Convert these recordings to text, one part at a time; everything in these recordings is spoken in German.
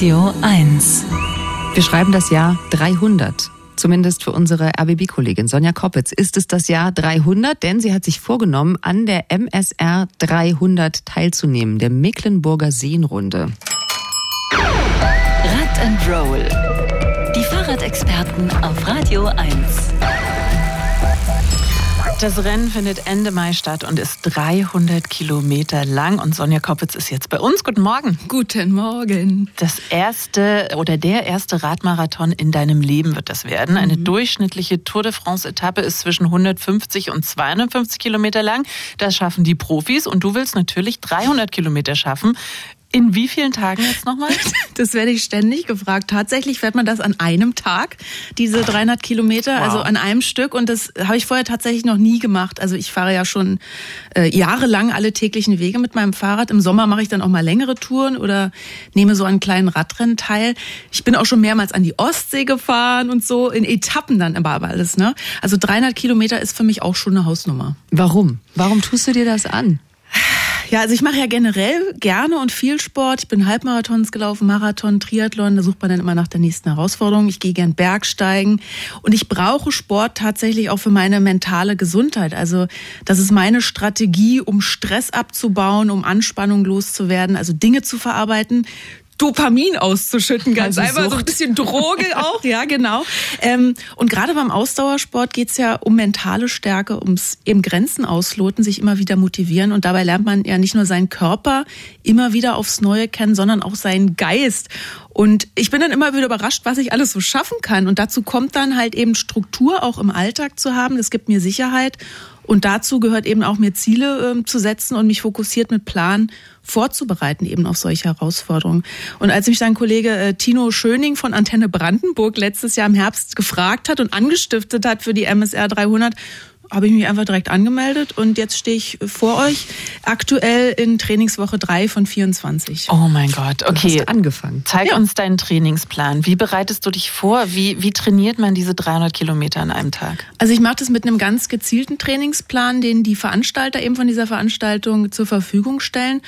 Radio 1. Wir schreiben das Jahr 300. Zumindest für unsere RBB-Kollegin Sonja Koppitz ist es das Jahr 300, denn sie hat sich vorgenommen, an der MSR 300 teilzunehmen, der Mecklenburger Seenrunde. Rad and Roll. Die Fahrradexperten auf Radio 1. Das Rennen findet Ende Mai statt und ist 300 Kilometer lang. Und Sonja Koppitz ist jetzt bei uns. Guten Morgen. Guten Morgen. Das erste oder der erste Radmarathon in deinem Leben wird das werden. Eine mhm. durchschnittliche Tour de France-Etappe ist zwischen 150 und 250 Kilometer lang. Das schaffen die Profis. Und du willst natürlich 300 Kilometer schaffen. In wie vielen Tagen jetzt nochmal? Das werde ich ständig gefragt. Tatsächlich fährt man das an einem Tag, diese 300 Kilometer, wow. also an einem Stück. Und das habe ich vorher tatsächlich noch nie gemacht. Also ich fahre ja schon äh, jahrelang alle täglichen Wege mit meinem Fahrrad. Im Sommer mache ich dann auch mal längere Touren oder nehme so einen kleinen Radrennen teil. Ich bin auch schon mehrmals an die Ostsee gefahren und so, in Etappen dann aber alles. Ne? Also 300 Kilometer ist für mich auch schon eine Hausnummer. Warum? Warum tust du dir das an? Ja, also ich mache ja generell gerne und viel Sport. Ich bin Halbmarathons gelaufen, Marathon, Triathlon. Da sucht man dann immer nach der nächsten Herausforderung. Ich gehe gern Bergsteigen und ich brauche Sport tatsächlich auch für meine mentale Gesundheit. Also das ist meine Strategie, um Stress abzubauen, um Anspannung loszuwerden, also Dinge zu verarbeiten, Dopamin auszuschütten, ganz also einfach. Sucht. So ein bisschen Droge auch, ja, genau. Ähm, und gerade beim Ausdauersport geht's ja um mentale Stärke, ums eben Grenzen ausloten, sich immer wieder motivieren. Und dabei lernt man ja nicht nur seinen Körper immer wieder aufs Neue kennen, sondern auch seinen Geist. Und ich bin dann immer wieder überrascht, was ich alles so schaffen kann. Und dazu kommt dann halt eben Struktur auch im Alltag zu haben. Das gibt mir Sicherheit. Und dazu gehört eben auch mir Ziele äh, zu setzen und mich fokussiert mit Plan vorzubereiten eben auf solche Herausforderungen. Und als mich dann Kollege äh, Tino Schöning von Antenne Brandenburg letztes Jahr im Herbst gefragt hat und angestiftet hat für die MSR 300, habe ich mich einfach direkt angemeldet und jetzt stehe ich vor euch aktuell in Trainingswoche 3 von 24. Oh mein Gott, okay. Du hast angefangen. Zeig ja. uns deinen Trainingsplan. Wie bereitest du dich vor? Wie, wie trainiert man diese 300 Kilometer an einem Tag? Also ich mache das mit einem ganz gezielten Trainingsplan, den die Veranstalter eben von dieser Veranstaltung zur Verfügung stellen.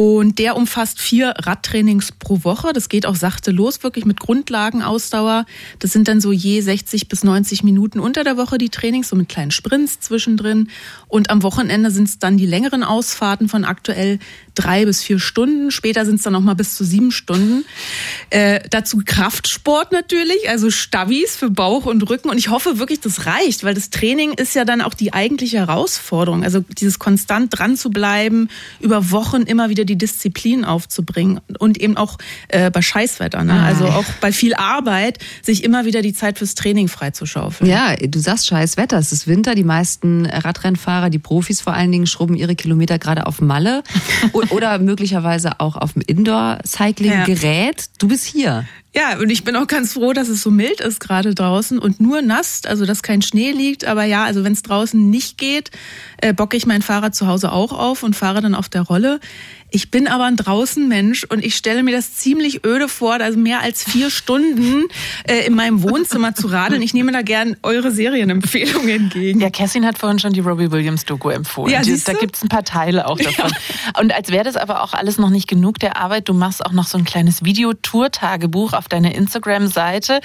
Und der umfasst vier Radtrainings pro Woche. Das geht auch sachte los, wirklich mit Grundlagenausdauer. Das sind dann so je 60 bis 90 Minuten unter der Woche die Trainings, so mit kleinen Sprints zwischendrin. Und am Wochenende sind es dann die längeren Ausfahrten von aktuell drei bis vier Stunden. Später sind es dann noch mal bis zu sieben Stunden. Äh, dazu Kraftsport natürlich, also Stavis für Bauch und Rücken. Und ich hoffe wirklich, das reicht, weil das Training ist ja dann auch die eigentliche Herausforderung. Also dieses konstant dran zu bleiben, über Wochen immer wieder die Disziplin aufzubringen und eben auch äh, bei Scheißwetter, ne? also auch bei viel Arbeit, sich immer wieder die Zeit fürs Training freizuschaufeln. Ja, du sagst Scheißwetter, es ist Winter, die meisten Radrennfahrer, die Profis vor allen Dingen, schrubben ihre Kilometer gerade auf Malle oder möglicherweise auch auf dem Indoor-Cycling-Gerät. Ja. Du bist hier. Ja, und ich bin auch ganz froh, dass es so mild ist gerade draußen und nur nass, also dass kein Schnee liegt. Aber ja, also wenn es draußen nicht geht, äh, bocke ich mein Fahrrad zu Hause auch auf und fahre dann auf der Rolle. Ich bin aber ein Draußenmensch und ich stelle mir das ziemlich öde vor, also mehr als vier Stunden äh, in meinem Wohnzimmer zu radeln. Ich nehme da gern eure Serienempfehlungen entgegen. Ja, Kerstin hat vorhin schon die Robbie Williams Doku empfohlen. Ja, da gibt's ein paar Teile auch davon. Ja. Und als wäre das aber auch alles noch nicht genug der Arbeit, du machst auch noch so ein kleines Videotour-Tagebuch auf deiner Instagram-Seite.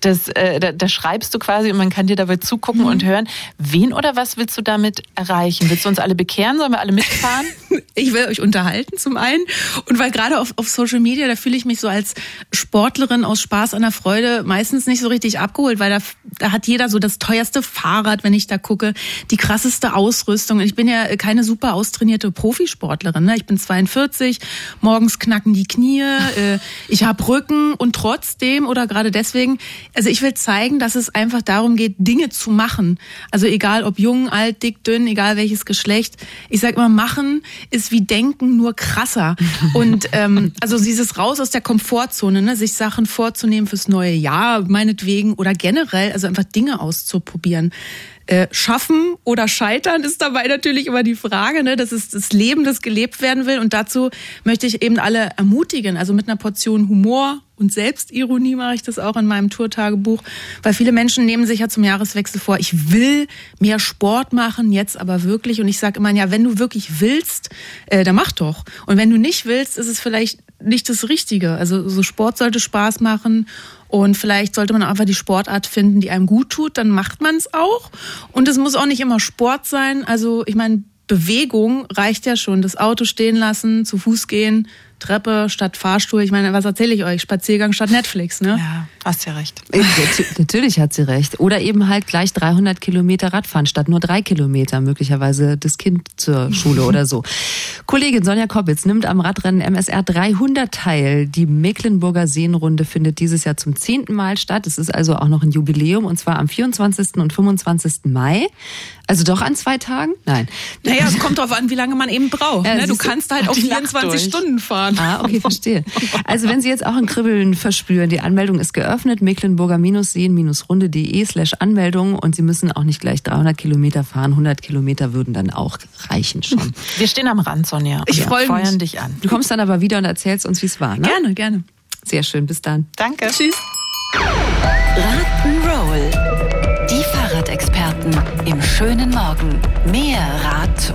Das, äh, da, da, schreibst du quasi und man kann dir dabei zugucken mhm. und hören. Wen oder was willst du damit erreichen? Willst du uns alle bekehren? Sollen wir alle mitfahren? ich will euch unterhalten halten zum einen und weil gerade auf, auf Social Media, da fühle ich mich so als Sportlerin aus Spaß an der Freude meistens nicht so richtig abgeholt, weil da, da hat jeder so das teuerste Fahrrad, wenn ich da gucke, die krasseste Ausrüstung. Ich bin ja keine super austrainierte Profisportlerin. Ne? Ich bin 42, morgens knacken die Knie, äh, ich habe Rücken und trotzdem oder gerade deswegen, also ich will zeigen, dass es einfach darum geht, Dinge zu machen. Also egal ob jung, alt, dick, dünn, egal welches Geschlecht. Ich sage immer, machen ist wie denken, nur krasser. Und ähm, also dieses Raus aus der Komfortzone, ne, sich Sachen vorzunehmen fürs neue Jahr, meinetwegen, oder generell, also einfach Dinge auszuprobieren. Äh, schaffen oder scheitern ist dabei natürlich immer die Frage. Ne? Das ist das Leben, das gelebt werden will. Und dazu möchte ich eben alle ermutigen. Also mit einer Portion Humor und Selbstironie mache ich das auch in meinem Tourtagebuch, weil viele Menschen nehmen sich ja zum Jahreswechsel vor, ich will mehr Sport machen, jetzt aber wirklich. Und ich sage immer, ja, wenn du wirklich willst, äh, dann mach doch. Und wenn du nicht willst, ist es vielleicht nicht das Richtige. Also so Sport sollte Spaß machen und vielleicht sollte man einfach die Sportart finden, die einem gut tut, dann macht man es auch. Und es muss auch nicht immer Sport sein. Also ich meine, Bewegung reicht ja schon. Das Auto stehen lassen, zu Fuß gehen, Treppe statt Fahrstuhl. Ich meine, was erzähle ich euch? Spaziergang statt Netflix, ne? Ja, hast ja recht. Äh, natürlich hat sie recht. Oder eben halt gleich 300 Kilometer Radfahren statt nur drei Kilometer, möglicherweise das Kind zur Schule oder so. Kollegin Sonja Koppitz nimmt am Radrennen MSR 300 teil. Die Mecklenburger Seenrunde findet dieses Jahr zum zehnten Mal statt. Es ist also auch noch ein Jubiläum und zwar am 24. und 25. Mai. Also doch an zwei Tagen? Nein. Naja, es kommt darauf an, wie lange man eben braucht. Ja, ne? Du kannst halt auch 24 Stunden fahren. Ah, okay, verstehe. Also wenn Sie jetzt auch ein Kribbeln verspüren, die Anmeldung ist geöffnet, mecklenburger-seen-runde.de slash Anmeldung und Sie müssen auch nicht gleich 300 Kilometer fahren, 100 Kilometer würden dann auch reichen schon. Wir stehen am Rand, Sonja. Ich ja, freue mich. dich an. Du kommst dann aber wieder und erzählst uns, wie es war, ne? Gerne, gerne. Sehr schön, bis dann. Danke. Tschüss. Rock'n'Roll. Die Fahrradexperten im schönen Morgen. Mehr Rad